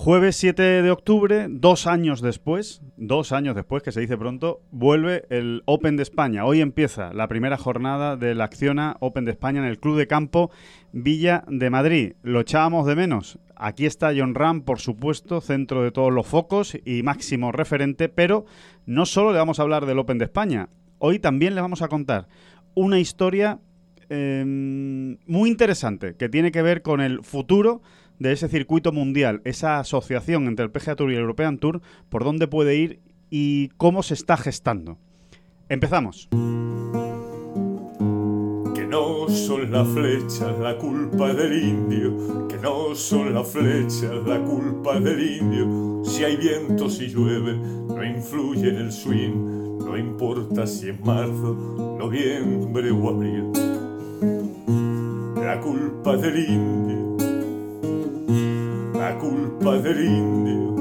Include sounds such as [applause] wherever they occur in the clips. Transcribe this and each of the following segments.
Jueves 7 de octubre, dos años después, dos años después, que se dice pronto, vuelve el Open de España. Hoy empieza la primera jornada de la Acciona Open de España en el Club de Campo Villa de Madrid. Lo echábamos de menos. Aquí está John Ram, por supuesto, centro de todos los focos y máximo referente, pero no solo le vamos a hablar del Open de España, hoy también le vamos a contar una historia eh, muy interesante que tiene que ver con el futuro de ese circuito mundial, esa asociación entre el PGA Tour y el European Tour, por dónde puede ir y cómo se está gestando. Empezamos. Que no son las flechas la culpa del indio, que no son las flechas la culpa del indio. Si hay viento, si llueve, no influye en el swing, no importa si es marzo, noviembre o abril. La culpa del indio la culpa del indio.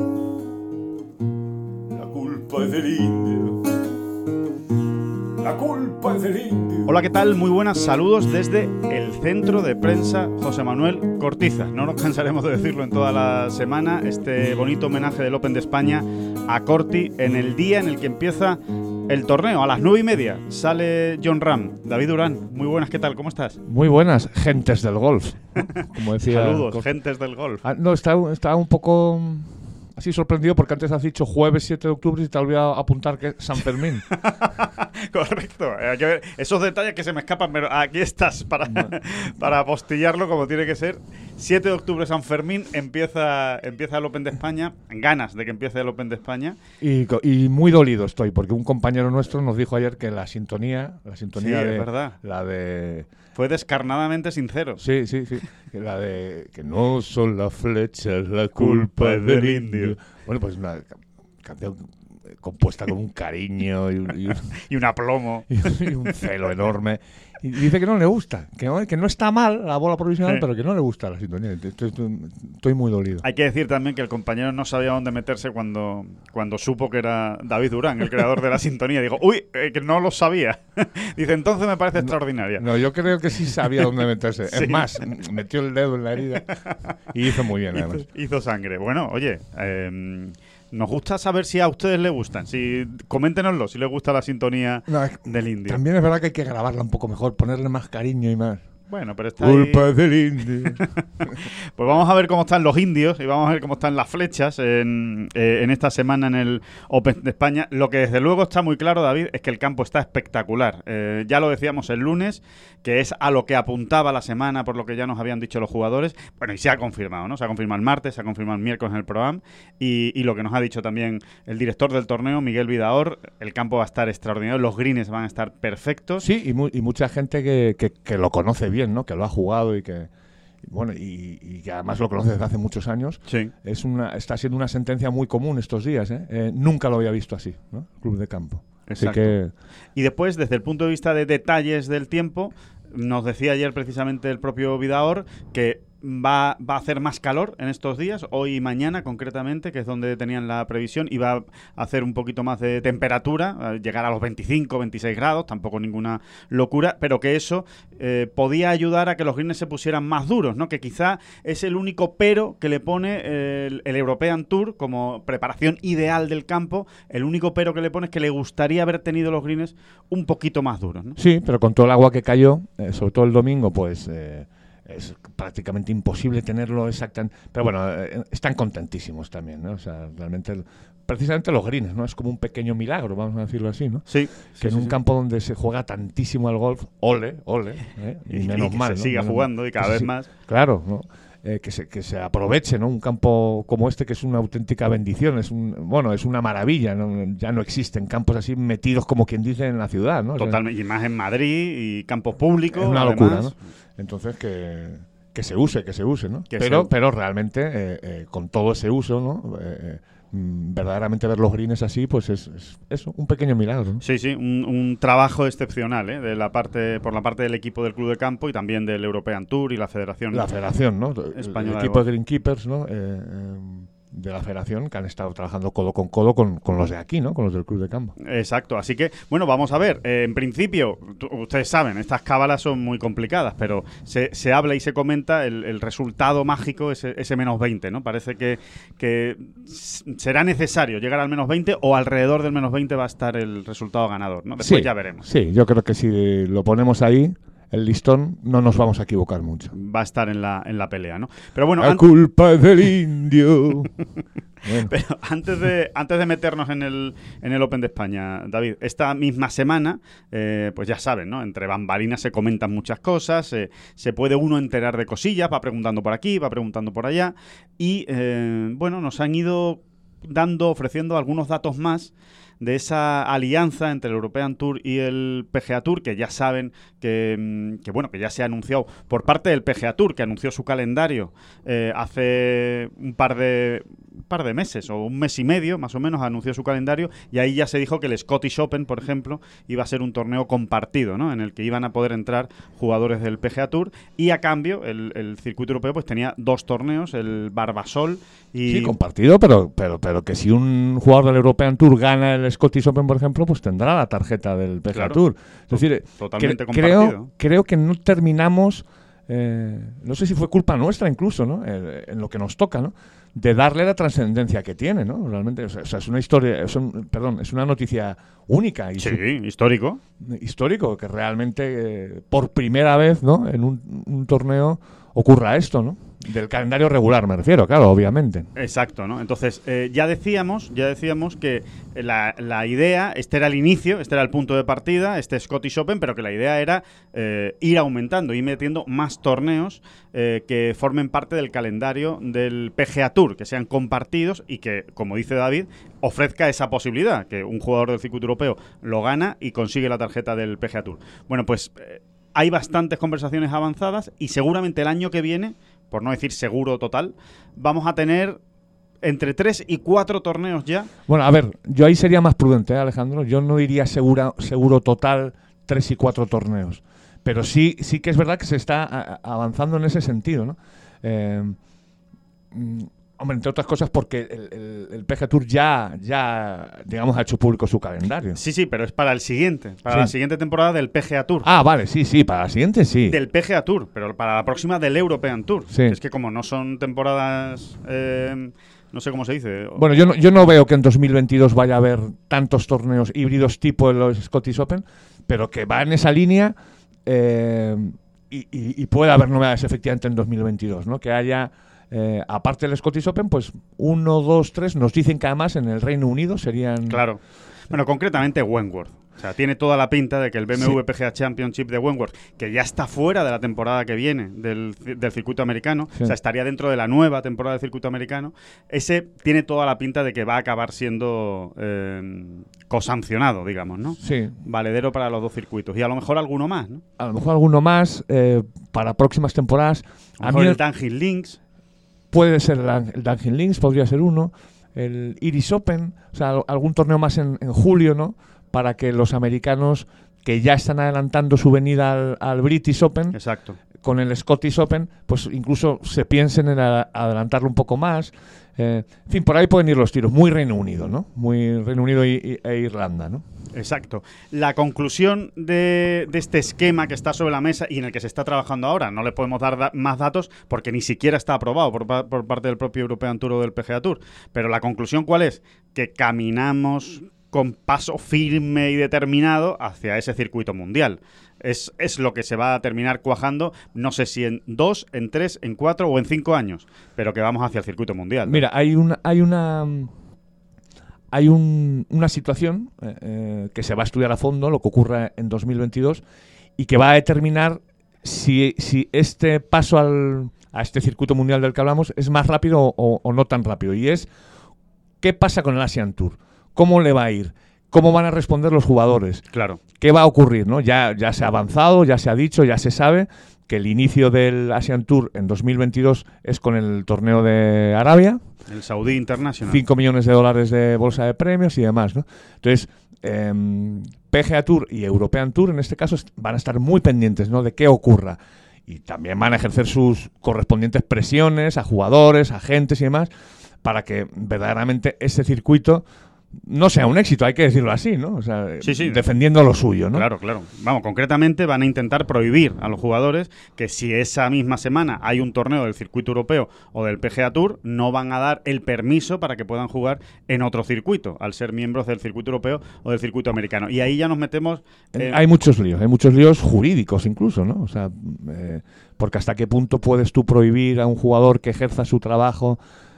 La culpa del indio. La culpa del indio. Hola, ¿qué tal? Muy buenas saludos desde el Centro de Prensa José Manuel Cortiza. No nos cansaremos de decirlo en toda la semana, este bonito homenaje del Open de España a Corti en el día en el que empieza el torneo. A las nueve y media sale John Ram. David Durán, muy buenas, ¿qué tal? ¿Cómo estás? Muy buenas, gentes del golf. [laughs] Como decía. Saludos, gentes del golf. Ah, no, estaba, estaba un poco así sorprendido porque antes has dicho jueves 7 de octubre y te olvidado apuntar que es San Fermín. [laughs] Correcto. Eh, esos detalles que se me escapan, pero aquí estás para, para apostillarlo como tiene que ser. 7 de octubre San Fermín empieza, empieza el Open de España. Ganas de que empiece el Open de España. Y, y muy dolido estoy porque un compañero nuestro nos dijo ayer que la sintonía, la sintonía sí, de, verdad. la de fue descarnadamente sincero. Sí, sí, sí. La de que no son las flechas la culpa del indio. Bueno, pues una canción compuesta con un cariño y un, y un, [laughs] y un aplomo [laughs] y un celo enorme. Y dice que no le gusta, que no, que no está mal la bola provisional, sí. pero que no le gusta la sintonía. Estoy, muy dolido. Hay que decir también que el compañero no sabía dónde meterse cuando, cuando supo que era David Durán, el creador de la sintonía. Dijo, uy, eh, que no lo sabía. [laughs] Dice, entonces me parece no, extraordinaria. No, yo creo que sí sabía dónde meterse. [laughs] Sí. Es más, metió el dedo en la herida y hizo muy bien, [laughs] además. Hizo, hizo sangre. Bueno, oye, eh, nos gusta saber si a ustedes les gustan. Si coméntenoslo, si les gusta la sintonía no, es, del indio. También es verdad que hay que grabarla un poco mejor, ponerle más cariño y más. Bueno, pero está Culpa ahí... del indio. [laughs] pues vamos a ver cómo están los indios y vamos a ver cómo están las flechas en, eh, en, esta semana en el Open de España. Lo que desde luego está muy claro, David, es que el campo está espectacular. Eh, ya lo decíamos el lunes, que es a lo que apuntaba la semana por lo que ya nos habían dicho los jugadores. Bueno, y se ha confirmado, ¿no? Se ha confirmado el martes, se ha confirmado el miércoles en el programa y, y lo que nos ha dicho también el director del torneo, Miguel Vidaor, el campo va a estar extraordinario, los greens van a estar perfectos. Sí, y, mu y mucha gente que, que, que lo conoce bien, ¿no? Que lo ha jugado y que bueno y, y, que además lo conoce desde hace muchos años sí. es una está siendo una sentencia muy común estos días ¿eh? Eh, nunca lo había visto así ¿no? club de campo Exacto. así que y después desde el punto de vista de detalles del tiempo nos decía ayer precisamente el propio Vidaor que Va, va, a hacer más calor en estos días, hoy y mañana concretamente, que es donde tenían la previsión, y va a hacer un poquito más de temperatura, llegar a los 25, 26 grados, tampoco ninguna locura, pero que eso eh, podía ayudar a que los greens se pusieran más duros, ¿no? que quizá es el único pero que le pone el, el European Tour como preparación ideal del campo, el único pero que le pone es que le gustaría haber tenido los greens un poquito más duros. Sí, pero con todo el agua que cayó, eh, sobre todo el domingo, pues... Eh es prácticamente imposible tenerlo exactamente. Pero bueno, eh, están contentísimos también, ¿no? O sea, realmente, precisamente los greens, ¿no? Es como un pequeño milagro, vamos a decirlo así, ¿no? Sí. Que sí, en un sí. campo donde se juega tantísimo al golf, ole, ole, ¿eh? y, y, menos y mal. se ¿no? siga menos jugando y cada que vez más. Claro, ¿no? Eh, que, se, que se aproveche, ¿no? Un campo como este que es una auténtica bendición, es un, bueno, es una maravilla, ¿no? Ya no existen campos así metidos como quien dice en la ciudad, ¿no? Totalmente, o sea, y más en Madrid y campos públicos. Es una además. locura, ¿no? Entonces que que se use, que se use, ¿no? Que pero, pero realmente, eh, eh, con todo ese uso, ¿no? Eh, verdaderamente ver los greens así, pues es, es eso, un pequeño milagro. ¿no? Sí, sí, un, un trabajo excepcional ¿eh? de la parte, por la parte del equipo del Club de Campo y también del European Tour y la Federación. La Federación, ¿no? Española el equipo de Greenkeepers, ¿no? Eh, de la federación que han estado trabajando codo con codo con, con los de aquí, ¿no? Con los del Club de Campo. Exacto, así que, bueno, vamos a ver. Eh, en principio, ustedes saben, estas cábalas son muy complicadas, pero se, se habla y se comenta el, el resultado mágico, ese, ese menos 20, ¿no? Parece que, que será necesario llegar al menos 20 o alrededor del menos 20 va a estar el resultado ganador, ¿no? Después sí, ya veremos. Sí, yo creo que si lo ponemos ahí, el listón, no nos vamos a equivocar mucho. Va a estar en la, en la pelea, ¿no? Pero bueno, La culpa es del [laughs] indio. Bueno, Pero antes de, antes de meternos en el, en el Open de España, David, esta misma semana, eh, pues ya saben, ¿no? Entre bambalinas se comentan muchas cosas, eh, se puede uno enterar de cosillas, va preguntando por aquí, va preguntando por allá, y eh, bueno, nos han ido dando, ofreciendo algunos datos más de esa alianza entre el European Tour y el PGA Tour, que ya saben que, mm, que, bueno, que ya se ha anunciado por parte del PGA Tour, que anunció su calendario eh, hace un par de par de meses o un mes y medio, más o menos, anunció su calendario y ahí ya se dijo que el Scottish Open, por ejemplo, iba a ser un torneo compartido, ¿no? En el que iban a poder entrar jugadores del PGA Tour y a cambio el, el circuito europeo pues tenía dos torneos, el Barbasol y Sí, compartido, pero, pero, pero que si un jugador del European Tour gana el Scottish Open, por ejemplo, pues tendrá la tarjeta del PGA Claro. Tour. Es decir, totalmente cre- creo, creo que no terminamos, eh, no sé si fue culpa nuestra incluso, ¿no? Eh, en lo que nos toca, ¿no? De darle la trascendencia que tiene, ¿no? Realmente, o sea, es una historia, es un- perdón, es una noticia única y Sí, histórico. histórico, que realmente eh, por primera vez, ¿no? En un, un torneo ocurra esto, ¿no? Del calendario regular, me refiero, claro, obviamente. Exacto, ¿no? Entonces, eh, ya decíamos, ya decíamos que la, la idea, este era el inicio, este era el punto de partida, este Scottish Open, pero que la idea era eh, ir aumentando, ir metiendo más torneos eh, que formen parte del calendario del PGA Tour, que sean compartidos y que, como dice David, ofrezca esa posibilidad, que un jugador del circuito europeo lo gana y consigue la tarjeta del PGA Tour. Bueno, pues eh, hay bastantes conversaciones avanzadas y seguramente el año que viene, por no decir seguro total, vamos a tener entre tres y cuatro torneos ya. Bueno, a ver, yo ahí sería más prudente, ¿eh, Alejandro. Yo no diría segura, seguro total tres y cuatro torneos. Pero sí, sí que es verdad que se está avanzando en ese sentido, ¿no? Eh, mm, hombre, entre otras cosas porque el, el- el PGA Tour ya, ya, digamos, ha hecho público su calendario. Sí, sí, pero es para el siguiente, para Sí. la siguiente temporada del PGA Tour. Ah, vale, sí, sí, para la siguiente sí. Del PGA Tour, pero para la próxima del European Tour. Sí. Es que como no son temporadas, eh, no sé cómo se dice. Bueno, yo no, yo no veo que en 2022 vaya a haber tantos torneos híbridos tipo los Scottish Open, pero que va en esa línea eh, y, y- y puede haber novedades efectivamente en 2022, ¿no? Que haya, eh, aparte del Scottish Open, pues uno, dos, tres, nos dicen que además en el Reino Unido serían... Claro. Bueno, concretamente Wentworth. O sea, tiene toda la pinta de que el BMW PGA Championship de Wentworth, que ya está fuera de la temporada que viene del, ci- del circuito americano, Sí. o sea, estaría dentro de la nueva temporada del circuito americano, ese tiene toda la pinta de que va a acabar siendo eh, cosancionado, digamos, ¿no? Sí, Valedero para los dos circuitos. Y a lo mejor alguno más, ¿no? a lo mejor alguno más eh, para próximas temporadas. A lo A mejor mí el el- Links. Puede ser el, Dungeon Links, podría ser uno. El Iris Open, o sea, al- algún torneo más en, en julio, ¿no? Para que los americanos que ya están adelantando su venida al, al British Open Exacto. con el Scottish Open, pues incluso se piensen en a- adelantarlo un poco más. Eh, en fin, por ahí pueden ir los tiros. Muy Reino Unido, ¿no? Muy Reino Unido y- y- e Irlanda, ¿no? Exacto. La conclusión de, este esquema que está sobre la mesa y en el que se está trabajando ahora, no le podemos dar da- más datos porque ni siquiera está aprobado por, por parte del propio European Tour o del PGA Tour. Pero la conclusión cuál es? Que caminamos con paso firme y determinado hacia ese circuito mundial. Es, lo que se va a terminar cuajando, no sé si en dos, en tres, en cuatro o en cinco años, pero que vamos hacia el circuito mundial. Mira, hay una, hay una, hay un- una situación eh, eh, que se va a estudiar a fondo, lo que ocurra en 2022, y que va a determinar si, si este paso al, a este circuito mundial del que hablamos es más rápido o, o no tan rápido. Y es qué pasa con el Asian Tour, cómo le va a ir, cómo van a responder los jugadores. Claro. ¿Qué va a ocurrir? ¿no? Ya, ya se ha avanzado, ya se ha dicho, ya se sabe que el inicio del Asian Tour en 2022 es con el torneo de Arabia, El Saudí International. 5 millones de dólares de bolsa de premios y demás. ¿no? Entonces, em, PGA Tour y European Tour en este caso van a estar muy pendientes ¿no? de qué ocurra. Y también van a ejercer sus correspondientes presiones a jugadores, agentes y demás para que verdaderamente ese circuito no sea un éxito, hay que decirlo así, ¿no? O sea, Sí, sí. defendiendo lo suyo, ¿no? Claro, claro. Vamos, concretamente van a intentar prohibir a los jugadores que si esa misma semana hay un torneo del circuito europeo o del PGA Tour, no van a dar el permiso para que puedan jugar en otro circuito, al ser miembros del circuito europeo o del circuito americano. Y ahí ya nos metemos... eh, Hay muchos líos, hay muchos líos jurídicos incluso, ¿no? O sea, eh, porque hasta qué punto puedes tú prohibir a un jugador que ejerza su trabajo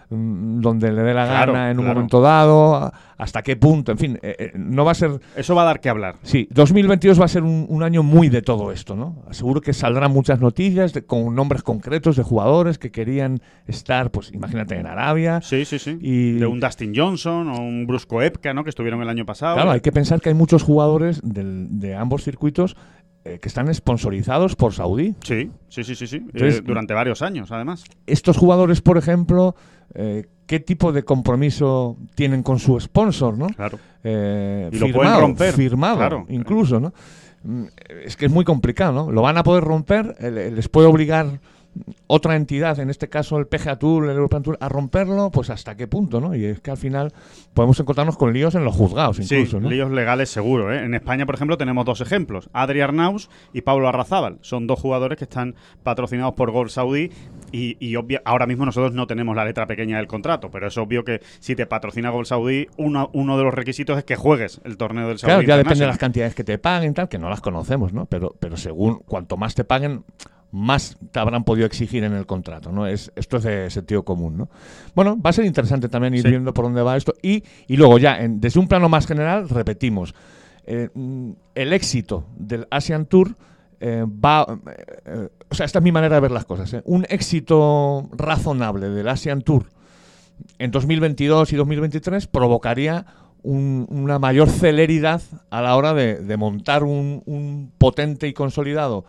donde le dé la Claro, gana en un momento dado, hasta qué punto, en fin, eh, eh, no va a ser... Eso va a dar que hablar. Sí, 2022 va a ser un, un año muy de todo esto, ¿no? Seguro que saldrán muchas noticias de- con nombres concretos de jugadores que querían estar, pues imagínate, en Arabia. Sí, sí, sí. Y- De un Dustin Johnson o un Brusco Epka, ¿no? Que estuvieron el año pasado. Claro, hay que pensar que hay muchos jugadores del- de ambos circuitos eh, que están sponsorizados por Saudí. Sí, sí, sí, sí, sí. Entonces- Eh, durante varios años, además. Estos jugadores, por ejemplo, eh, ¿qué tipo de compromiso tienen con su sponsor, no? Claro. Lo pueden romper, Firmado, claro. incluso, ¿no? Mm, Es que es muy complicado, ¿no? Lo van a poder romper, le- les puede obligar otra entidad, en este caso el PGA Tour, el European Tour, a romperlo, pues hasta qué punto, ¿no? Y es que al final podemos encontrarnos con líos en los juzgados, incluso, sí, ¿no? líos legales seguro. ¿eh? En España, por ejemplo, tenemos dos ejemplos. Adri Arnaus y Pablo Arrazábal. Son dos jugadores que están patrocinados por Gol Saudí y, y obvia- ahora mismo nosotros no tenemos la letra pequeña del contrato, pero es obvio que si te patrocina Gol Saudí, uno, uno de los requisitos es que juegues el torneo del Saudí Claro, ya depende de las cantidades que te paguen, tal, que no las conocemos, ¿no? Pero, pero según cuanto más te paguen, más te habrán podido exigir en el contrato, ¿no? Es, esto es de sentido común, ¿no? Bueno, va a ser interesante también ir Sí. viendo por dónde va esto. Y, y luego ya, en- desde un plano más general, repetimos, eh, mm, el éxito del Asian Tour eh, va... eh, o sea, esta es mi manera de ver las cosas. Un éxito razonable del Asian Tour en 2022 y 2023 provocaría un- una mayor celeridad a la hora de, de montar un, un potente y consolidado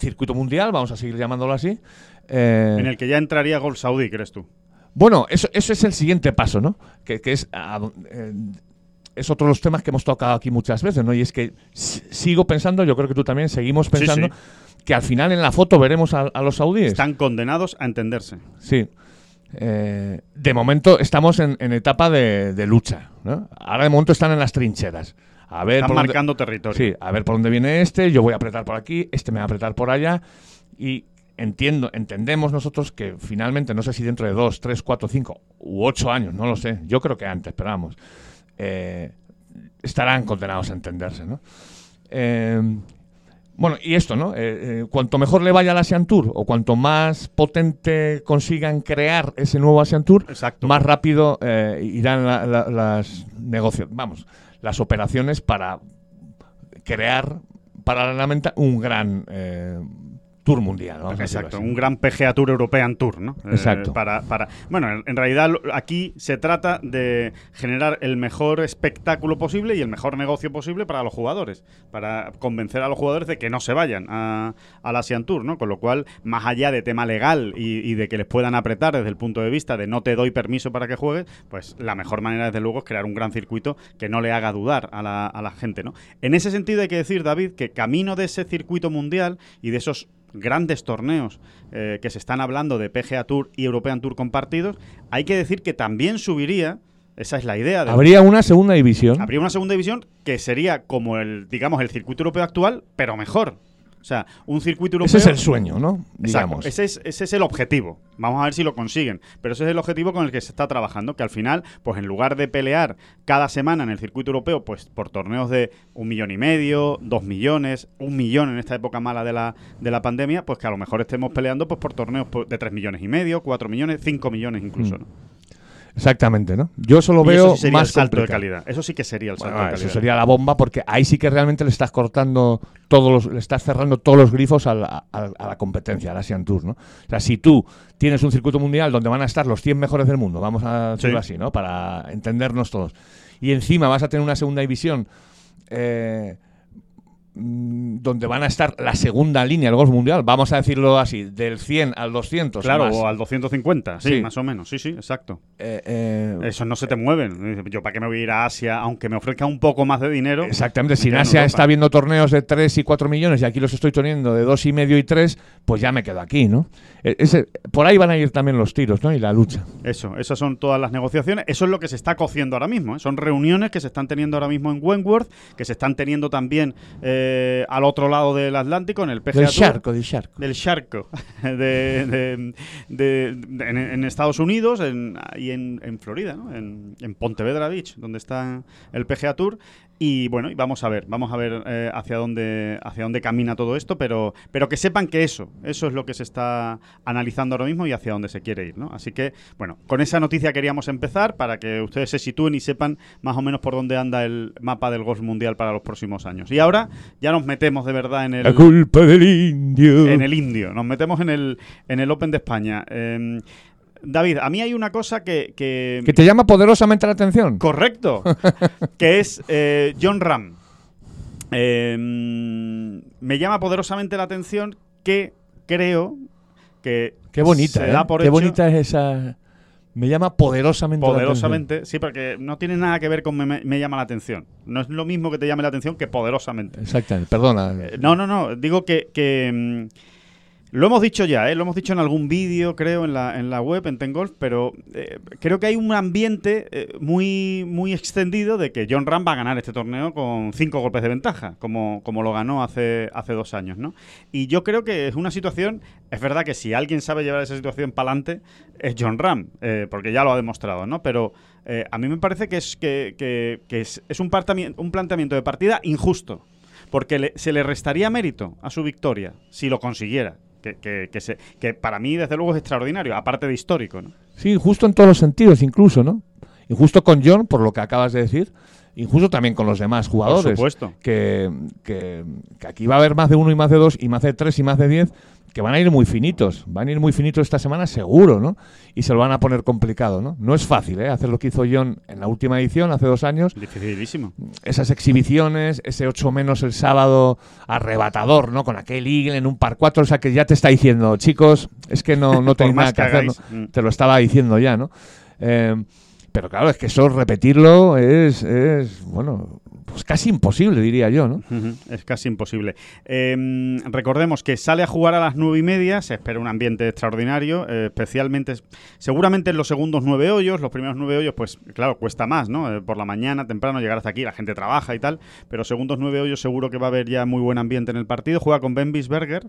circuito mundial, vamos a seguir llamándolo así. eh, En el que ya entraría Gol Saudí, ¿crees tú? bueno, eso, eso es el siguiente paso, ¿no? Que, que es, a do- eh, es otro de los temas que hemos tocado aquí muchas veces, ¿no? Y es que sigo pensando, yo creo que tú también seguimos Sí, pensando, sí. que al final en la foto veremos a, a los saudíes. Están condenados a entenderse. Sí. Eh, de momento estamos en, en etapa de, de lucha. ¿no? Ahora de momento están en las trincheras. A ver Están por dónde- marcando territorio. Sí, a ver por dónde viene este, yo voy a apretar por aquí, este me va a apretar por allá. Y entiendo, entendemos nosotros que finalmente, no sé si dentro de dos, tres, cuatro, cinco u ocho años, no lo sé, yo creo que antes, pero vamos, eh, estarán condenados a entenderse, ¿no? Eh, bueno, y esto, ¿no? Eh, eh, cuanto mejor le vaya al Asian Tour o cuanto más potente consigan crear ese nuevo Asian Tour, Exacto. más rápido eh, irán la- la- las negocios, vamos, las operaciones para crear paralelamente un gran eh, tour mundial. vamos Exacto, un gran PGA Tour European Tour, ¿no? Eh, Exacto. para, para, bueno, en, realidad aquí se trata de generar el mejor espectáculo posible y el mejor negocio posible para los jugadores, para convencer a los jugadores de que no se vayan a, al Asian Tour, ¿no? Con lo cual, más allá de tema legal y, y de que les puedan apretar desde el punto de vista de no te doy permiso para que juegues, pues la mejor manera, desde luego, es crear un gran circuito que no le haga dudar a la, a la gente, ¿no? En ese sentido hay que decir, David, que camino de ese circuito mundial y de esos grandes torneos eh, que se están hablando de PGA Tour y European Tour compartidos, hay que decir que también subiría, esa es la idea, de, Habría una segunda división. habría una segunda división que sería como el, digamos, el circuito europeo actual, pero mejor. O sea, un circuito europeo... Ese es el sueño, ¿no? Digamos. ese es, ese es el objetivo. Vamos a ver si lo consiguen. Pero ese es el objetivo con el que se está trabajando. Que al final, pues en lugar de pelear cada semana en el circuito europeo, pues por torneos de un millón y medio, dos millones, un millón en esta época mala de la, de la pandemia, pues que a lo mejor estemos peleando pues por torneos pues, de tres millones y medio, cuatro millones, cinco millones incluso. Mm. ¿no? Exactamente, ¿no? Yo eso lo Y veo eso sí sería más el salto de calidad. Eso sí que sería el salto Bueno, de eso calidad. sería la bomba porque ahí sí que realmente le estás cortando todos los, le estás cerrando todos los grifos a la, a- a la competencia, al Asian Tour, ¿no? O sea, si tú tienes un circuito mundial donde van a estar los 100 mejores del mundo, vamos a decirlo Sí. así, ¿no? Para entendernos todos. Y encima vas a tener una segunda división eh, donde van a estar la segunda línea del golf mundial, vamos a decirlo así, del 100 al 200. Claro, más. o al 250, sí, Sí. más o menos. Sí, sí, exacto. Eh, eh, Esos no se te mueven. Yo, ¿para qué me voy a ir a Asia? Aunque me ofrezca un poco más de dinero. Exactamente, si en Asia Europa. está viendo torneos de 3 y 4 millones y aquí los estoy teniendo de 2 y medio y 3, pues ya me quedo aquí, ¿no? E- ese- por ahí van a ir también los tiros, ¿no? Y la lucha. Eso, esas son todas las negociaciones. Eso es lo que se está cociendo ahora mismo. ¿eh? Son reuniones que se están teniendo ahora mismo en Wentworth, que se están teniendo también eh, al otro lado del Atlántico, en el PGA Del Tour. charco, del charco. del charco [laughs] de, de- en, en Estados Unidos en, y en, en Florida, ¿no? en, en Pontevedra Beach, donde está el PGA Tour. Y bueno, y vamos a ver, vamos a ver eh, hacia dónde hacia dónde camina todo esto, pero pero que sepan que eso, eso es lo que se está analizando ahora mismo y hacia dónde se quiere ir, ¿no? Así que bueno, con esa noticia queríamos empezar para que ustedes se sitúen y sepan más o menos por dónde anda el mapa del golf mundial para los próximos años. Y ahora ya nos metemos de verdad en el La culpa del indio. en el indio. Nos metemos en el, en el Open de España. Eh, David, a mí hay una cosa que... que- Que te llama poderosamente la atención. Correcto. [laughs] que es eh, John Ram. Eh, me llama poderosamente la atención que creo que... Qué bonita, se ¿eh? da por Qué hecho- bonita es esa. Me llama poderosamente. la Poderosamente, sí, porque no tiene nada que ver con me, me- me llama la atención. No es lo mismo que te llame la atención que poderosamente. atención. Exactamente, perdona. Eh, No, no, no. Digo que, que, mm, lo hemos dicho ya, ¿eh? lo hemos dicho en algún vídeo, creo, en la, en la web, en Tengolf, pero eh, creo que hay un ambiente eh, muy, muy extendido de que John Ram va a ganar este torneo con cinco golpes de ventaja, como, como lo ganó hace, hace dos años, ¿no? Y yo creo que es una situación, es verdad que si alguien sabe llevar esa situación para adelante, es John Ram, eh, porque ya lo ha demostrado, ¿no? Pero a mí me parece que es, que, que- es, es un, un planteamiento de partida injusto porque le- se le restaría mérito a su victoria si lo consiguiera. Que, que- que se- que para mí, desde luego, es extraordinario, aparte de histórico. ¿no? Sí, justo en todos los sentidos, incluso, ¿no? Injusto con John, por lo que acabas de decir. Injusto también con los demás jugadores. Por supuesto. Que, que- que aquí va a haber más de uno y más de dos, y más de tres y más de diez, que van a ir muy finitos. Van a ir muy finitos esta semana, seguro, ¿no? Y se lo van a poner complicado, ¿no? No es fácil, ¿eh? Hacer lo que hizo John en la última edición, hace dos años. Dificilísimo. esas exhibiciones, ese 8 menos el sábado arrebatador, ¿no? Con aquel Eagle en un par 4, o sea que ya te está diciendo, chicos, es que no, [laughs] no tenéis nada que hacer, ¿no? mm. Te lo estaba diciendo ya, ¿no? Eh, pero claro, es que eso repetirlo es, es, bueno, pues casi imposible, diría yo, ¿no? Es casi imposible. Eh, recordemos que sale a jugar a las nueve y media, se espera un ambiente extraordinario, eh, especialmente, seguramente en los segundos nueve hoyos, los primeros nueve hoyos, pues claro, cuesta más, ¿no? Eh, por la mañana, temprano, llegar hasta aquí, la gente trabaja y tal, pero segundos nueve hoyos seguro que va a haber ya muy buen ambiente en el partido. Juega con Ben Bisberger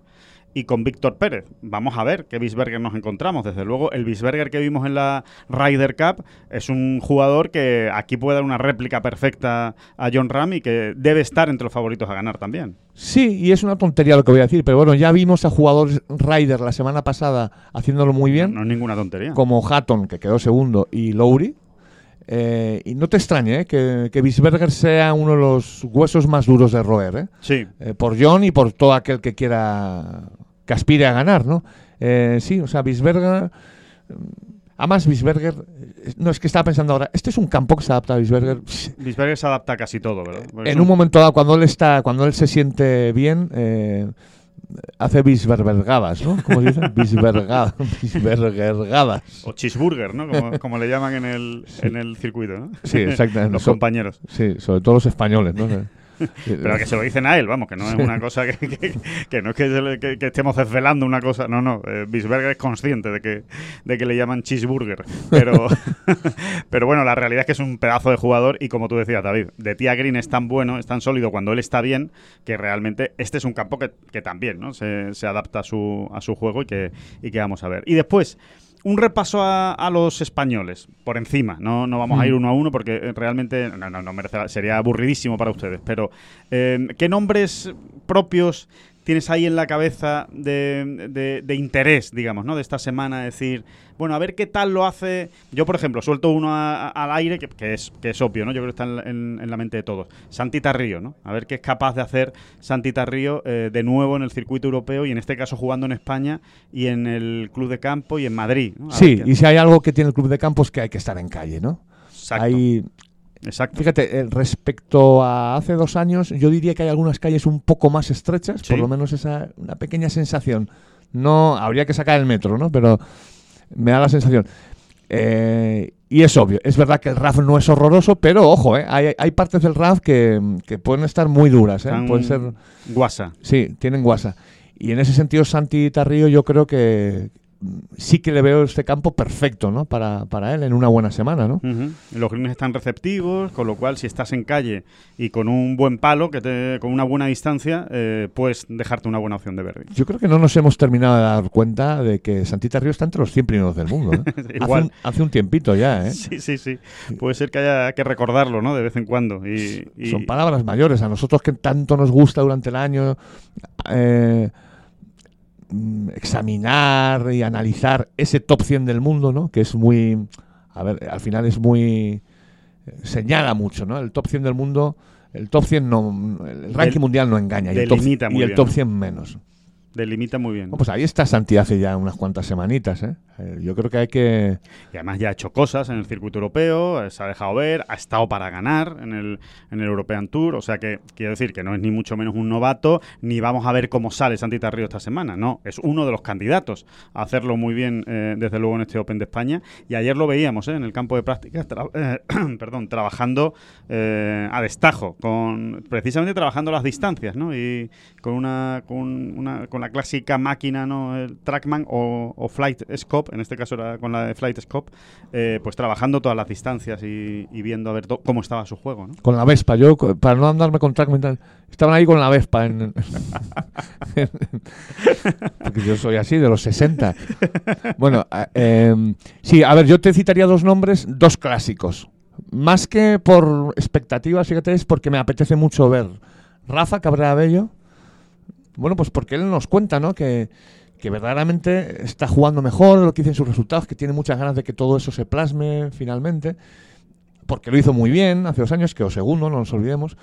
y con Víctor Pérez. Vamos a ver qué Bisberger nos encontramos. Desde luego, el Bisberger que vimos en la Ryder Cup es un jugador que aquí puede dar una réplica perfecta a John Ram y que debe estar entre los favoritos a ganar también. Sí, y es una tontería lo que voy a decir, pero bueno, ya vimos a jugadores Ryder la semana pasada haciéndolo muy bien. No es ninguna tontería. como Hatton, que quedó segundo, y Lowry. Eh, y no te extrañe eh, que, que Bisberger sea uno de los huesos más duros de roer, eh, Sí, Eh, por John y por todo aquel que quiera, que aspire a ganar, ¿no? Eh, sí, o sea, Bisberger... Además, Bisberger, eh, no es que estaba pensando ahora, este es un campo que se adapta a Bisberger. Bisberger se adapta a casi todo, ¿verdad? Porque En un momento dado, cuando él está, cuando él se siente bien, eh, hace bisbergadas, ¿no? ¿Cómo se dice? [laughs] Bisberga- Bisbergadas. O cheeseburger, ¿no? Como, [laughs] como le llaman en el, en el circuito, ¿no? Sí, exactamente. [laughs] Los So- compañeros. Sí, sobre todo los españoles, ¿no? Pero que se lo dicen a él, vamos, que no es una cosa que, que- que no es que, estemos desvelando una cosa, no, no, eh, Bisberger es consciente de que, de que le llaman cheeseburger, pero, [laughs] pero bueno, la realidad es que es un pedazo de jugador y como tú decías, David, de Tía Green es tan bueno, es tan sólido cuando él está bien, que realmente este es un campo que, que también ¿no? se, se adapta a su, a su juego y que, y que vamos a ver. Y después, un repaso a, a los españoles, por encima. No, no vamos a ir uno a uno porque eh, realmente no, no, no merece sería aburridísimo para ustedes. Pero, eh, ¿qué nombres propios tienes ahí en la cabeza de, de- de interés, digamos, ¿no? de esta semana? Decir, bueno, a ver qué tal lo hace. Yo, por ejemplo, suelto uno a- a- al aire que, que es, que es obvio, ¿no? Yo creo que está en, en- en la mente de todos. Santita Río, ¿no? A ver qué es capaz de hacer Santita Río eh, de nuevo en el circuito europeo y en este caso jugando en España y en el Club de Campo y en Madrid. Sí, y si hay algo que tiene el club de campos que hay que estar en calle, ¿no? Exacto. Hay, Exacto. Fíjate, eh, respecto a hace dos años, yo diría que hay algunas calles un poco más estrechas, Sí. por lo menos esa una pequeña sensación. No, habría que sacar el metro, ¿no? Pero me da la sensación. Eh, y es obvio, es verdad que el RAF no es horroroso, pero ojo, ¿eh? hay, hay partes del RAF que, que pueden estar muy duras, ¿eh? Pueden ser, Guasa. sí, tienen guasa. Y en ese sentido, Santi Tarrillo, yo creo que sí que le veo este campo perfecto, ¿no? Para, para él en una buena semana, ¿no? Los greens están receptivos, con lo cual si estás en calle y con un buen palo, que te, con una buena distancia, eh, puedes dejarte una buena opción de verde. Yo creo que no nos hemos terminado de dar cuenta de que Santita Río está entre los 100 primeros del mundo. ¿eh? [laughs] Igual. Hace, un, hace un tiempito ya, ¿eh? Sí, sí, sí. Puede ser que haya que recordarlo, ¿no? De vez en cuando. Y, y- Son palabras mayores. A nosotros que tanto nos gusta durante el año eh, examinar y analizar ese top 100 del mundo, ¿no? Que es muy... A ver, al final es muy... eh, Señala mucho, ¿no? El top 100 del mundo... El top 100 no... El ranking Del- mundial no engaña. Y el top, y el top ¿no? 100 menos. Delimita muy bien. Pues ahí está Santi hace ya unas cuantas semanitas, ¿eh? Eh, Yo creo que hay que... Y además ya ha hecho cosas en el circuito europeo, eh, se ha dejado ver, ha estado para ganar en el, en el European Tour, o sea que quiero decir que no es ni mucho menos un novato, ni vamos a ver cómo sale Santi Tarrío esta semana, no, es uno de los candidatos a hacerlo muy bien eh, desde luego en este Open de España y ayer lo veíamos eh, en el campo de prácticas, tra- [clears throat] perdón, trabajando a destajo, con precisamente trabajando las distancias, ¿no? Y con una con una con la clásica máquina, ¿no? El Trackman o, Flight Scope, en este caso era con la de Flight Scope, eh, pues trabajando todas las distancias y, y viendo a ver cómo estaba su juego, ¿no? Con la Vespa, yo, para no andarme con Trackman, estaban ahí con la Vespa. Porque yo soy así, de los 60. Bueno, em, sí, a ver, yo te citaría dos nombres, dos clásicos. Más que por expectativas, fíjate, es porque me apetece mucho ver Rafa Cabrera Bello. Bueno, pues porque él nos cuenta, ¿no? Que, que verdaderamente está jugando mejor lo que dicen sus resultados, que tiene muchas ganas de que todo eso se plasme finalmente porque lo hizo muy bien hace dos años, que o segundo, no nos olvidemos.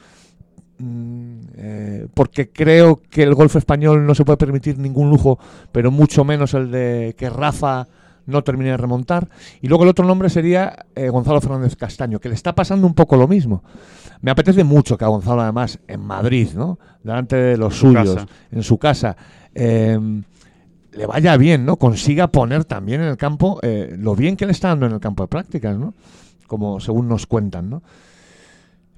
Mm, eh, porque creo que el golf español no se puede permitir ningún lujo, pero mucho menos el de que Rafa no termine de remontar. Y luego el otro nombre sería eh, Gonzalo Fernández Castaño, que le está pasando un poco lo mismo. Me apetece mucho que a Gonzalo, además, en Madrid, ¿no? delante de los Su suyos, casa. en su casa, eh, le vaya bien, ¿no? Consiga poner también en el campo eh, lo bien que le está dando en el campo de prácticas, ¿no? Como según nos cuentan, ¿no?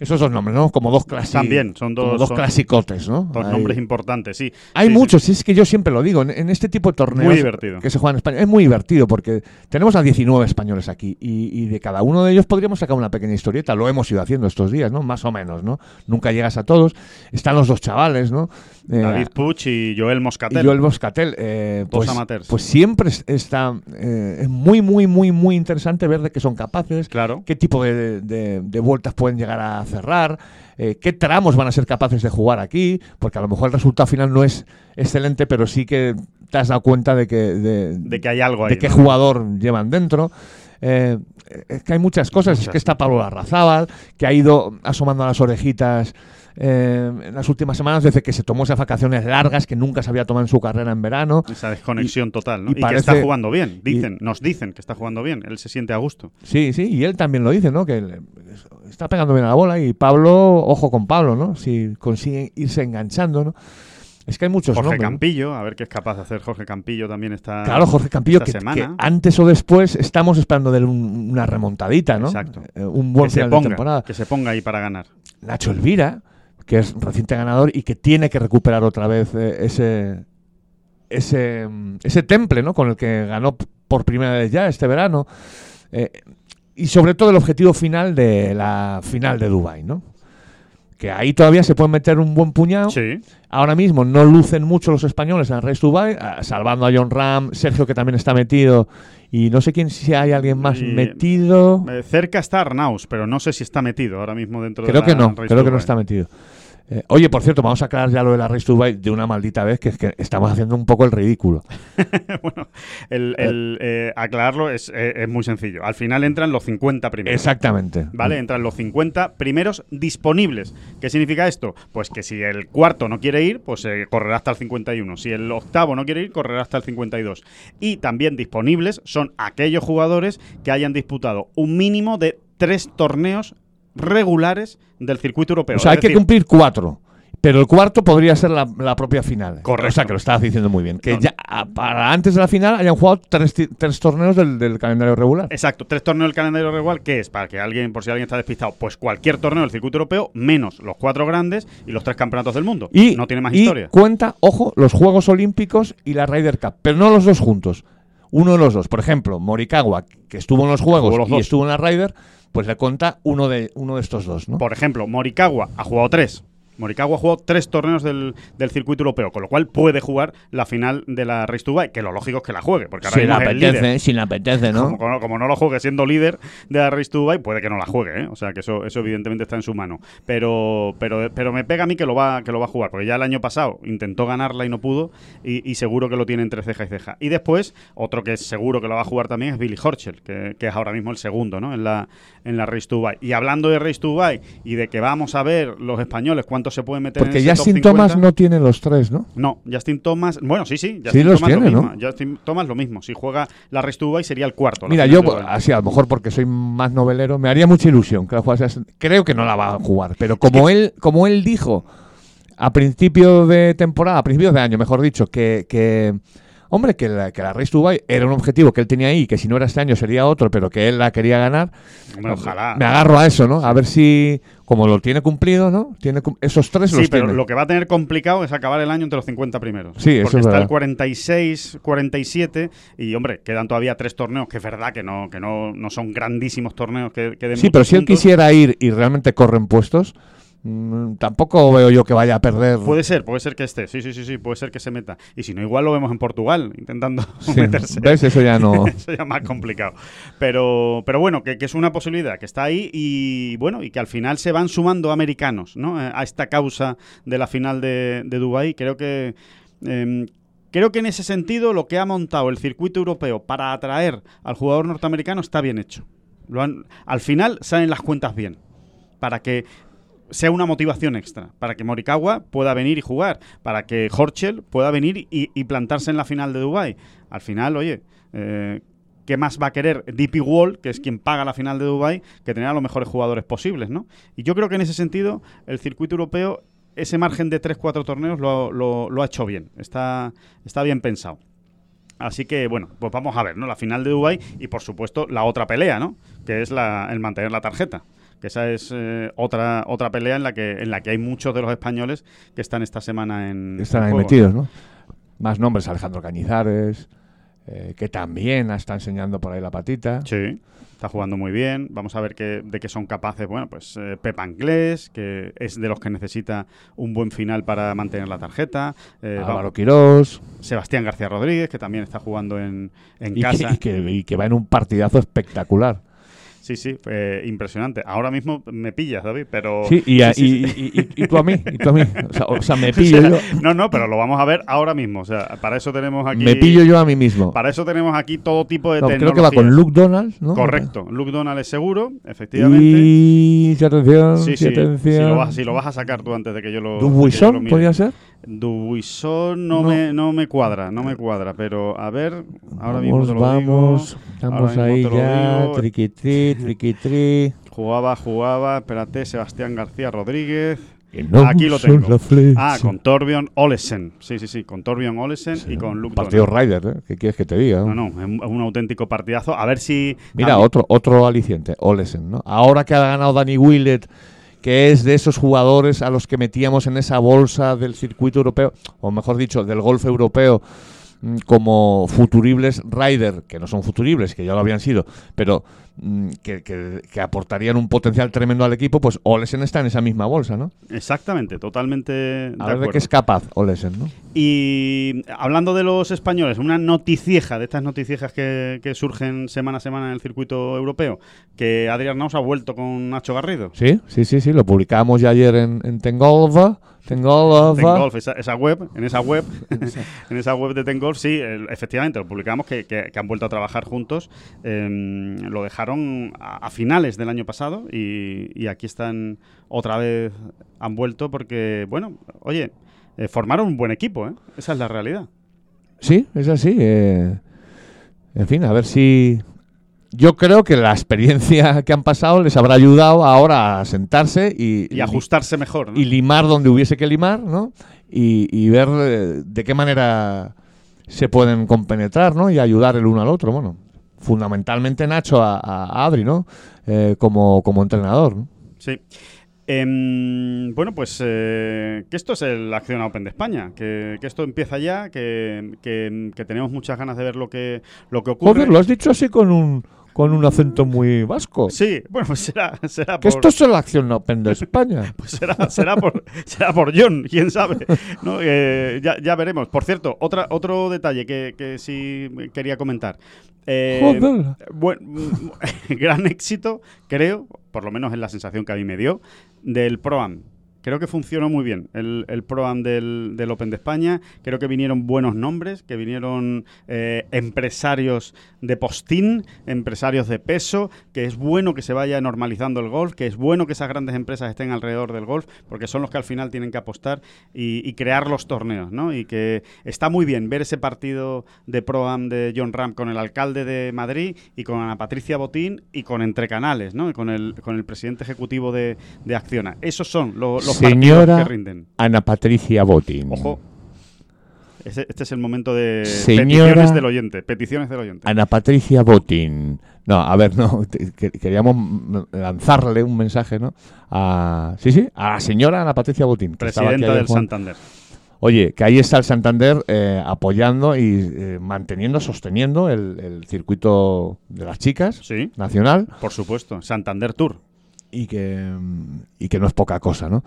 Esos dos nombres, ¿no? Como dos clásicos. También, son dos- dos son- clasicotes, ¿no? Dos Hay- nombres importantes, sí. hay Sí, sí. muchos, y es que yo siempre lo digo, en, en este tipo de torneos Muy divertido. que se juegan en España, es muy divertido porque tenemos a 19 españoles aquí y, y de cada uno de ellos podríamos sacar una pequeña historieta, lo hemos ido haciendo estos días, ¿no? Más o menos, ¿no? Nunca llegas a todos, están los dos chavales, ¿no? Eh, David Puch y Joel y Moscatel. Joel Boscatel, eh, Dos pues, amateurs. pues siempre es- está, eh, es muy, muy, muy, muy interesante ver de qué son capaces, Claro. qué tipo de, de- de vueltas pueden llegar a cerrar, eh, qué tramos van a ser capaces de jugar aquí, porque a lo mejor el resultado final no es excelente, pero sí que te has dado cuenta de que de, De que hay algo ahí. de qué ¿no? jugador llevan dentro. Eh, es que hay muchas cosas, es que está Pablo Larrazábal, que ha ido asomando a las orejitas eh, en las últimas semanas desde que se tomó esas vacaciones largas que nunca se había tomado en su carrera en verano. Esa desconexión total, ¿no? y Y, que parece- está jugando bien. y- Dicen, nos dicen que está jugando bien. Él se siente a gusto. Sí, sí, y él también lo dice, ¿no? Que está pegando bien a la bola y Pablo, ojo con Pablo, ¿no? Si consigue irse enganchando, ¿no? Es que hay muchos Jorge. Campillo, a ver qué es capaz de hacer Jorge Campillo también está. Claro, Jorge Campillo, que, antes o después estamos esperando de él un- una remontadita, ¿no? Exacto. Eh, un buen que se final de ponga, temporada. que se ponga ahí para ganar. Nacho Elvira, que es reciente ganador y que tiene que recuperar otra vez eh, ese, ese, mm, ese temple ¿no? con el que ganó por primera vez ya este verano. Eh, y sobre todo el objetivo final de la final de Dubai, ¿no? Que ahí todavía se puede meter un buen puñado. Sí. Ahora mismo no lucen mucho los españoles en el Race Dubai, ah, salvando a John Ram, Sergio que también está metido y no sé quién si hay alguien más Y- metido. Eh, cerca está Arnaus, pero no sé si está metido ahora mismo dentro de Creo la que no, Race creo que no está metido. Eh, oye, por cierto, vamos a aclarar ya lo de la Race to Dubai de una maldita vez, que es que estamos haciendo un poco el ridículo. [laughs] bueno, el, el, eh, aclararlo es, eh, es muy sencillo. Al final entran los 50 primeros. Exactamente. ¿Vale? Entran los 50 primeros disponibles. ¿Qué significa esto? Pues que si el cuarto no quiere ir, pues correrá hasta el 51. Si el octavo no quiere ir, correrá hasta el 52. Y también disponibles son aquellos jugadores que hayan disputado un mínimo de tres torneos regulares del circuito europeo. O sea, hay que cumplir cuatro. Pero el cuarto podría ser la, la propia final. Correcto. O sea, que lo estabas diciendo muy bien. Que No. ya a- para antes de la final hayan jugado tres, tres torneos del, del calendario regular. Exacto, tres torneos del calendario regular, que es para que alguien, por si alguien está despistado, pues cualquier torneo del circuito europeo, menos los cuatro grandes y los tres campeonatos del mundo. Y, no tiene más y historia. cuenta, ojo, los Juegos Olímpicos y la Ryder Cup, pero no los dos juntos. Uno de los dos. Por ejemplo, Morikawa, que estuvo en los Juegos los y dos. estuvo en la Ryder, pues le cuenta uno de, uno de estos dos, ¿no? Por ejemplo, Morikawa ha jugado tres. Morikawa jugado tres torneos del, del circuito europeo, con lo cual puede jugar la final de la Race to Dubai, que lo lógico es que la juegue, porque ahora si le mismo es el líder. apetece, si le apetece, ¿no? Como, como- como no lo juegue siendo líder de la Race to Dubai, puede que no la juegue, ¿eh? O sea, que eso, eso evidentemente está en su mano. Pero, pero, pero me pega a mí que lo, va, que lo va a jugar, porque ya el año pasado intentó ganarla y no pudo, y, y seguro que lo tiene entre ceja y ceja. Y después, otro que seguro que lo va a jugar también es Billy Horschel, que, que es ahora mismo el segundo, ¿no? En la, en la Race to Dubai. Y hablando de Race to Dubai y de que vamos a ver los españoles se pueden meter en Porque ese top Justin Thomas 50. no tiene los tres, ¿no? No, Justin Thomas. Bueno, sí, sí. Justin Sí los Thomas tiene, lo ¿no? mismo. Justin Thomas lo mismo. Si juega la to Dubai sería el cuarto. Mira, yo, así a lo mejor porque soy más novelero, me haría mucha ilusión que la jugase. Creo que no la va a jugar, pero como él, como él dijo a principio de temporada, a principios de año, mejor dicho, que, que hombre, que la, que la Race Dubai era un objetivo que él tenía ahí, que si no era este año sería otro, pero que él la quería ganar. Hombre, ojalá. Me agarro a eso, ¿no? A ver si, como lo tiene cumplido, ¿no? Tiene esos tres Sí, los pero tiene. lo que va a tener complicado es acabar el año entre los 50 primeros. Sí, eso Porque es está verdad. el 46, 47 y, hombre, quedan todavía tres torneos, que es verdad que no, que no, no son grandísimos torneos que, que den Sí, pero si él quisiera ir y realmente corren puestos, tampoco veo yo que vaya a perder. Puede ser, puede ser que esté. Sí, sí, sí, sí, puede ser que se meta. Y si no, igual lo vemos en Portugal, intentando [laughs] Sí, meterse. ¿Ves? Eso ya no. [laughs] Eso ya más complicado. Pero, pero bueno, que, que es una posibilidad, que está ahí y bueno, y que al final se van sumando americanos ¿no? Eh, a esta causa de la final de, de Dubái. Creo que. em, Creo que en ese sentido lo que ha montado el circuito europeo para atraer al jugador norteamericano está bien hecho. Lo han- al final salen las cuentas bien. Para que sea una motivación extra. Para que Morikawa pueda venir y jugar. Para que Horchel pueda venir y, plantarse en la final de Dubai. Al final, oye, eh, ¿qué más va a querer DP Wall, que es quien paga la final de Dubai, que tener a los mejores jugadores posibles, ¿no? Y yo creo que en ese sentido el circuito europeo, ese margen de 3-4 torneos lo, lo- lo ha hecho bien. Está, está bien pensado. Así que, bueno, pues vamos a ver, ¿no? La final de Dubai y, por supuesto, la otra pelea, ¿no? Que es la, el mantener la tarjeta. Que esa es eh, otra otra pelea en la que en la que hay muchos de los españoles que están esta semana en Están en ahí metidos, ¿no? Más nombres, Alejandro Cañizares, eh, que también está enseñando por ahí la patita. Sí, está jugando muy bien. Vamos a ver qué, de qué son capaces. Bueno, pues eh, Pepa Anglés, que es de los que necesita un buen final para mantener la tarjeta. Eh, Álvaro Quirós, Sebastián García Rodríguez, que también está jugando en, en y que, casa. y, que, y que va en un partidazo espectacular. Sí, sí, eh, impresionante. Ahora mismo me pillas, David, pero... Sí, y, sí, sí, sí. y- y- y- y tú a mí, y tú a mí. O sea, o sea, me [laughs] O pillo sea, yo. No, no, pero lo vamos a ver ahora mismo. O sea, para eso tenemos aquí... Me pillo yo a mí mismo. Para eso tenemos aquí todo tipo de No, creo que va con Luke Donald, ¿no? Correcto. Luke Donald es seguro, efectivamente. Y si atención, si atención. Si lo, vas, si lo vas a sacar tú antes de que yo lo. Dubuisson, mire. podría ser. Dubuisson no, No. Me, no me cuadra, no me cuadra, pero a ver, ahora mismo vamos, te lo vamos. digo. Estamos mismo ahí ya. Triquitri, triquitri. [laughs] Jugaba, jugaba, espérate, Sebastián García Rodríguez. No Aquí lo tengo. Ah, con Torbjörn Olesen. Sí, sí, sí, con Torbjörn Olesen y con Luke Partido Donald. Ryder, ¿eh? ¿Qué quieres que te diga? No, no, es un, auténtico partidazo. A ver si. Mira, otro, otro aliciente, Olesen, ¿no? Ahora que ha ganado Danny Willett, que es de esos jugadores a los que metíamos en esa bolsa del circuito europeo, o mejor dicho, del golf europeo, como futuribles Ryder, que no son futuribles, que ya lo habían sido, pero mm, que, que- que aportarían un potencial tremendo al equipo, pues Olesen está en esa misma bolsa, ¿no? Exactamente, totalmente. de A ver de qué es capaz Olesen, ¿no? Y hablando de los españoles, una noticieja de estas noticiejas que, que surgen semana a semana en el circuito europeo, que Adrián Naus ha vuelto con Nacho Garrido. Sí, sí, sí, sí, lo publicamos ya ayer en, en Tengolva. Tengolva. Tengolf, esa, esa web, en esa web, [laughs] en esa web de Tengolf, sí, efectivamente, lo publicamos que, que- que han vuelto a trabajar juntos. Em, lo dejaron a, a finales del año pasado y, y aquí están otra vez, han vuelto porque, bueno, oye, eh, formaron un buen equipo, ¿eh? Esa es la realidad. Sí, es así. eh, en fin, a ver si yo creo que la experiencia [laughs] que han pasado les habrá ayudado ahora a sentarse y, Y ajustarse mejor. ¿no? y limar donde hubiese que limar, ¿no? Y, y ver eh, de qué manera se pueden compenetrar, ¿no? Y ayudar el uno al otro, bueno. Fundamentalmente Nacho a, a Adri, ¿no? Eh, como, como entrenador, ¿no? Sí. Em, bueno, pues eh, que esto es el Acción Open de España, que, que esto empieza ya, que, que- que tenemos muchas ganas de ver lo que, lo que ocurre. Joder, lo has dicho así con un, con un acento muy vasco. Sí, bueno, pues será, será Que por... esto es la acción Open de España. [laughs] Pues será, será, por, será por John, quién sabe. ¿no? Eh, ya, ya veremos. Por cierto, otra, otro detalle que, que sí quería comentar. Eh, Joder. buen- [laughs] gran éxito, creo, por lo menos es la sensación que a mí me dio, del Pro-Am. Creo que funcionó muy bien el, el Pro-Am del, del Open de España. Creo que vinieron buenos nombres, que vinieron eh, empresarios de postín, empresarios de peso, que es bueno que se vaya normalizando el golf, que es bueno que esas grandes empresas estén alrededor del golf, porque son los que al final tienen que apostar y, y crear los torneos, ¿no? Y que está muy bien ver ese partido de Pro-Am de John Ram con el alcalde de Madrid y con Ana Patricia Botín y con Entre Canales, ¿no? Y con el, con el presidente ejecutivo de, de Acciona. Esos son lo- los Señora partidos que rinden. Ana Patricia Botín. Ojo. Este es el momento de Señora- peticiones del oyente. Peticiones del oyente. Ana Patricia Botín. No, a ver, no, [laughs] que- queríamos lanzarle un mensaje, ¿no? A, sí, sí, a la señora Ana Patricia Botín. que Presidenta del Juan. Santander. Oye, que ahí está el Santander eh, apoyando y eh, manteniendo, sosteniendo el, el circuito de las chicas Sí, nacional por supuesto. Santander Tour. Y que, y que no es poca cosa, ¿no?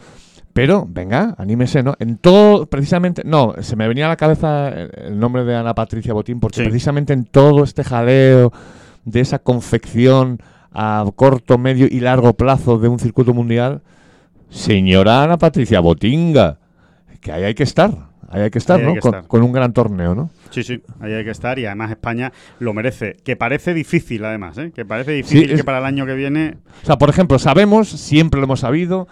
Pero, venga, anímese, ¿no? En todo, precisamente, no, se me venía a la cabeza el, el nombre de Ana Patricia Botín, porque Sí. precisamente en todo este jaleo de esa confección a corto, medio y largo plazo de un circuito mundial, señora Ana Patricia Botinga, que ahí hay que estar, ahí hay que estar, Ahí hay ¿no? que Con, estar. con un gran torneo, ¿no? Sí, sí, ahí hay que estar y además España lo merece. Que parece difícil, además, ¿eh? Que parece difícil es- que para el año que viene. O sea, por ejemplo, sabemos, siempre lo hemos sabido,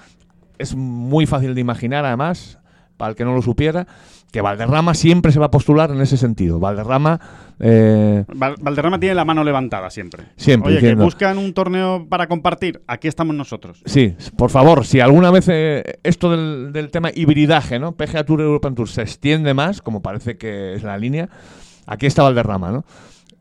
es muy fácil de imaginar, además, para el que no lo supiera, que Valderrama siempre se va a postular en ese sentido. Valderrama, eh, Val- Valderrama tiene la mano levantada siempre. Siempre, Oye, que buscan un torneo para compartir. Aquí estamos nosotros. sí, por favor, si alguna vez eh, esto del, del tema hibridaje, ¿no? PGA Tour, European Tour se extiende más, como parece que es la línea, aquí está Valderrama, ¿no?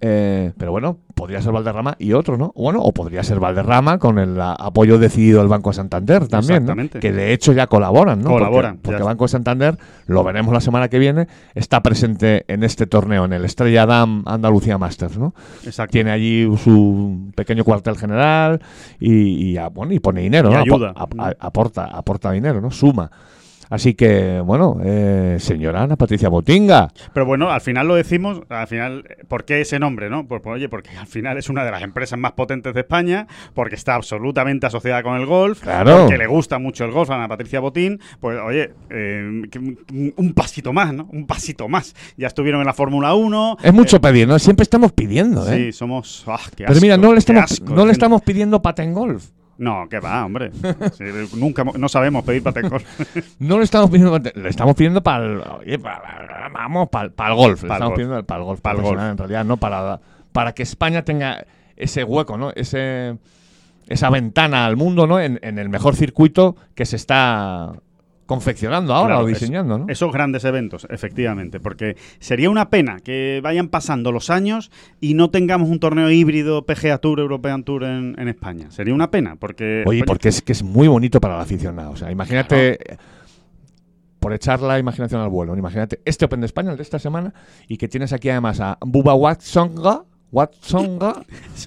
Eh, pero bueno, podría ser Valderrama y otro, ¿no? Bueno, o podría ser Valderrama con el a- apoyo decidido del Banco Santander también, ¿no? Que de hecho ya colaboran, ¿no? Colaboran, Porque, porque. Banco Santander, lo veremos la semana que viene, está presente en este torneo, en el Estrella Damm Andalucía Masters, ¿no? Exacto. Tiene allí su pequeño cuartel general y, y, ah, bueno, y pone dinero, Y ¿no? Ayuda. ap- aporta, aporta dinero, ¿no? Suma. Así que, bueno, eh, señora Ana Patricia Botinga. Pero bueno, al final lo decimos, al final, ¿por qué ese nombre, no? Pues, pues, oye, porque al final es una de las empresas más potentes de España, porque está absolutamente asociada con el golf, Claro. porque le gusta mucho el golf a Ana Patricia Botín, pues oye, eh, un, pasito más, ¿no? Un pasito más. Ya estuvieron en la Fórmula 1. Es mucho pedir, ¿no? Siempre estamos pidiendo, ¿eh? Sí, somos... ah, qué Pero mira, asco, no le estamos, asco no le gente. estamos pidiendo paten golf. No, que va, hombre. Sí, nunca, no sabemos pedir patengol. [laughs] No le estamos pidiendo le estamos pidiendo para el, oye, para, vamos, para, el golf. Le estamos golf. pidiendo para el golf. Pa'l profesional, golf. En realidad, no para, para que España tenga ese hueco, ¿no? Ese, esa ventana al mundo, ¿no? En, en el mejor circuito que se está confeccionando ahora Claro, o diseñando, ¿no? Esos grandes eventos, efectivamente, porque sería una pena que vayan pasando los años y no tengamos un torneo híbrido PGA Tour, European Tour en, en España. Sería una pena, porque... Oye, porque es que es muy bonito para el aficionado. O sea, imagínate, por echar la imaginación al vuelo, imagínate este Open de España, el de esta semana, y que tienes aquí además a Bubba Watsonga, Watsonga, [laughs]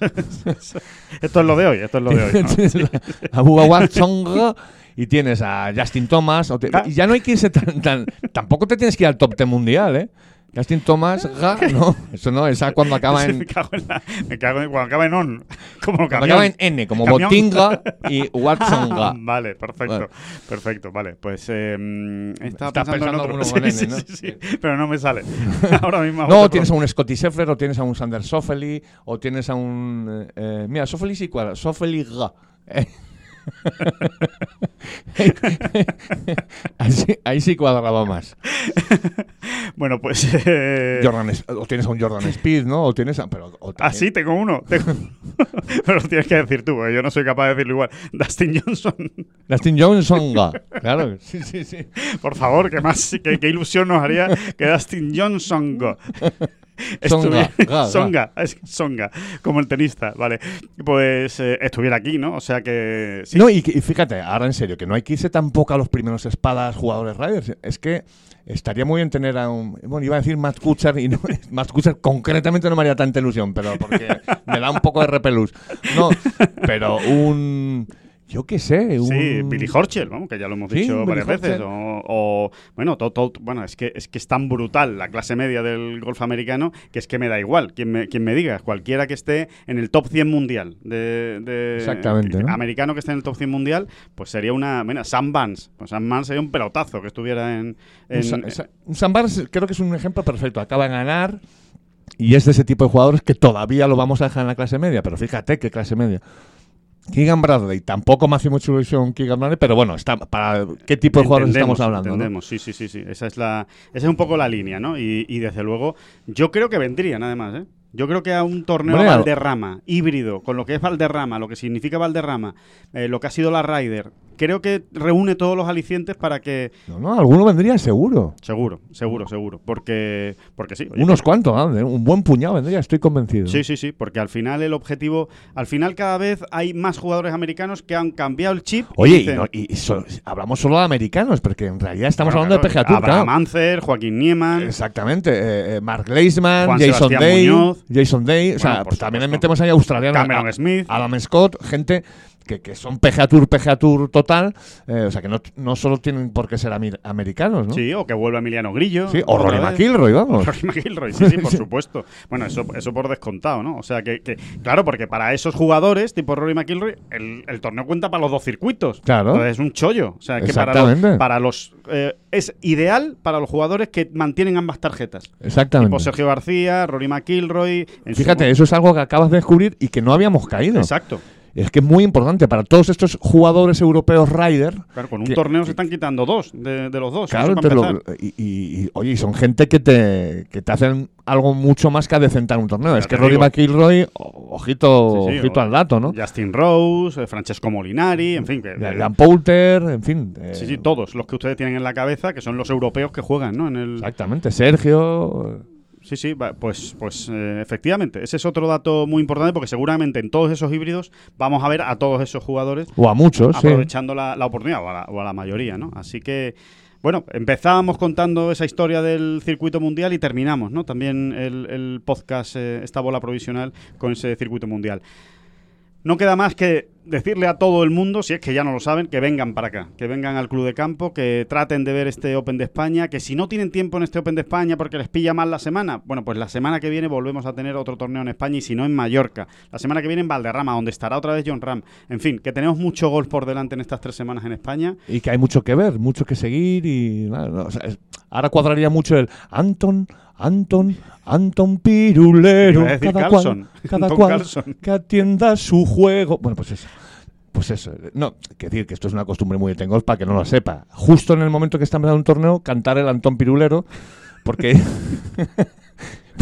Esto es lo de hoy, esto es lo de hoy. [laughs] a Watsonga, [laughs] y tienes a Justin Thomas, o te- y ya no hay que irse tan, tan- tampoco te tienes que ir al top 10 mundial, ¿eh? Justin Thomas, ga, no, eso no, esa cuando acaba [laughs] en, me cago en la- me cago en cuando acaba en on. Como cuando acaba en N, como Camión. Botinga y Watsonga. [laughs] vale, perfecto. Vale. Perfecto, vale. Pues eh, estaba Estás pensando, en otro. [laughs] con Sí, N, sí, ¿no? sí, pero no me sale. Ahora mismo. No, tienes a un Scotty Scheffler, o tienes a un Sander Soffeli, o tienes a un... eh, eh, mira, Soffeli sí cuadra, Soffeli ga. Eh, [laughs] ahí, sí, ahí sí cuadraba más. Bueno, pues. eh, Jordan, o tienes a un Jordan Speed, ¿no? O tienes a, pero, o Ah, también- sí, tengo uno. tengo- [laughs] Pero lo tienes que decir tú, porque yo no soy capaz de decirlo igual. Dustin Johnson, Dustin Johnson, claro. Sí, sí, sí. por favor, que más, qué, qué ilusión nos haría que Dustin Johnson [laughs] Songa, ga. Songa, es Songa, como el tenista, vale. Pues eh, estuviera aquí, ¿no? O sea que sí. No, y, fíjate, ahora en serio, que no hay que irse tampoco a los primeros espadas jugadores Riders. Es que estaría muy bien tener a un. Bueno, iba a decir Matt Kuchar y no, [laughs] Matt Kuchar concretamente no me haría tanta ilusión, pero porque me da un poco de repelús. No, pero un. Yo qué sé, un. Sí, Billy Horschel, vamos, que ya lo hemos Sí, dicho Billy varias veces. O, o, bueno, todo, todo- bueno, es que es que es tan brutal la clase media del golf americano que es que me da igual quien me, quien me diga, cualquiera que esté en el top 100 mundial de, de- Exactamente, ¿no? americano que esté en el top 100 mundial, pues sería una, bueno, Sam Vance, pues Sam Vance sería un pelotazo que estuviera en, Un, en- Sa- Sa- un Sambar es- creo que es un ejemplo perfecto. Acaba de ganar y es de ese tipo de jugadores que todavía lo vamos a dejar en la clase media. Pero fíjate qué clase media. Keegan Bradley, tampoco me hace mucha ilusión Keegan Bradley, pero bueno, está para qué tipo de jugadores Entendemos, estamos hablando. ¿no? Entendemos, sí, sí, sí, sí. Esa es la, esa es un poco la línea, ¿no? Y, y desde luego, yo creo que vendrían, además, ¿eh? Yo creo que a un torneo a- Valderrama, híbrido, con lo que es Valderrama, lo que significa Valderrama, eh, lo que ha sido la Ryder, creo que reúne todos los alicientes para que. No, no, alguno vendría seguro. Seguro, seguro, seguro. Porque, porque sí. oye, Unos cuantos, ¿no? un buen puñado vendría, estoy convencido. Sí, sí, sí, porque al final el objetivo, al final cada vez hay más jugadores americanos que han cambiado el chip. Oye, y, dicen, no- y- y so- hablamos solo de americanos, porque en realidad estamos bueno, hablando de PGA Tour, Abraham. Ancer, Joaquín Nieman. Exactamente. eh, eh, Mark Leisman, Juan Jason Sebastián Day, Muñoz. Jason Day. o sea, pues también le metemos ahí a australianos. Cameron a- Smith. Adam Scott, gente que, que son PGA Tour, PGA Tour total. eh, o sea, que no, no solo tienen por qué ser americanos, ¿no? Sí, o que vuelva Emiliano Grillo. Sí, o Rory. McIlroy, vamos. [laughs] Rory McIlroy, sí, [laughs] sí, por supuesto. Bueno, eso, eso por descontado, ¿no? O sea, que, que- claro, porque para esos jugadores, tipo Rory McIlroy, el, el torneo cuenta para los dos circuitos. Claro. Entonces es un chollo. O sea, que para los, para los eh, es ideal para los jugadores que mantienen ambas tarjetas. Exactamente. Tipo Sergio García, Rory McIlroy. su- Fíjate, eso es algo que acabas de descubrir y que no habíamos caído. Exacto. Es que es muy importante para todos estos jugadores europeos Ryder. Claro, con un que- torneo que- se están quitando dos de, de los dos. Claro, lo- y, y- y, oye, son gente que te, que te hacen algo mucho más que adecentar un torneo. Es que Rory. McIlroy, ojito, Sí, sí, ojito o- al dato, ¿no? Justin Rose, eh, Francesco Molinari, en fin. Que, Dan Poulter, en fin. eh, Sí, sí, todos los que ustedes tienen en la cabeza, que son los europeos que juegan, ¿no? En el... Exactamente, Sergio. Sí, sí, pues, pues eh, efectivamente, ese es otro dato muy importante porque seguramente en todos esos híbridos vamos a ver a todos esos jugadores O a muchos, sí. aprovechando la, la oportunidad, o a la, o a la mayoría, ¿no? Así que, bueno, empezábamos contando esa historia del circuito mundial y terminamos, ¿no? También el, el podcast, eh, esta bola provisional, con ese circuito mundial. No queda más que decirle a todo el mundo, si es que ya no lo saben, que vengan para acá, que vengan al Club de Campo, que traten de ver este Open de España, que si no tienen tiempo en este Open de España porque les pilla mal la semana, bueno, pues la semana que viene volvemos a tener otro torneo en España y si no en Mallorca. La semana que viene en Valderrama, donde estará otra vez John Ram. En fin, que tenemos mucho golf por delante en estas tres semanas en España. Y que hay mucho que ver, mucho que seguir y nada, no, o sea, es- ahora cuadraría mucho el Anton, Anton, Anton Pirulero, cada Carlson, cual, cada cual que atienda su juego. Bueno, pues eso. Pues eso, no, que decir que esto es una costumbre muy de Tengol para que no lo sepa. Justo en el momento que está empezando un torneo, cantar el Antón Pirulero, porque. [laughs]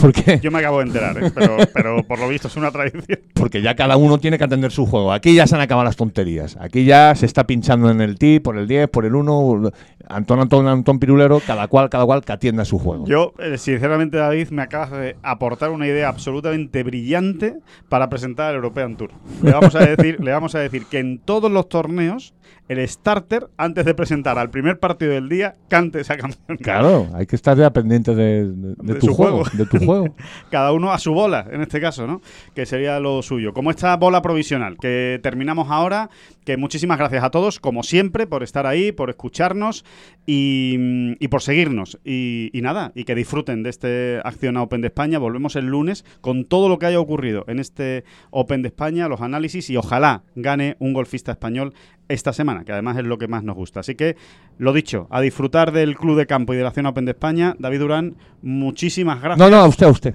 porque, Yo me acabo de enterar, ¿eh? pero, pero por lo visto es una tradición. porque ya cada uno tiene que atender su juego. Aquí ya se han acabado las tonterías. Aquí ya se está pinchando en el ti, por el 10, por el 1. Antón, Antón, Antón Pirulero, cada cual, cada cual que atienda su juego. Yo, eh, sinceramente, David, me acabas de aportar una idea absolutamente brillante para presentar el European Tour. Le vamos a decir, le vamos a decir que en todos los torneos, el starter, antes de presentar al primer partido del día, cante esa canción. Claro, hay que estar ya pendiente de, de- de De tu su juego, juego. de tu juego. [laughs] Cada uno a su bola, en este caso, ¿no? Que sería lo suyo. Como esta bola provisional que terminamos ahora, que muchísimas gracias a todos, como siempre, por estar ahí, por escucharnos y, por seguirnos. Y, y nada, y que disfruten de este Acción Open de España. Volvemos el lunes con todo lo que haya ocurrido en este Open de España, los análisis y ojalá gane un golfista español esta semana, que además es lo que más nos gusta. Así que, lo dicho, a disfrutar del Club de Campo y de la Acción Open de España. David Durán, muchísimas gracias. No, no, a usted, a usted.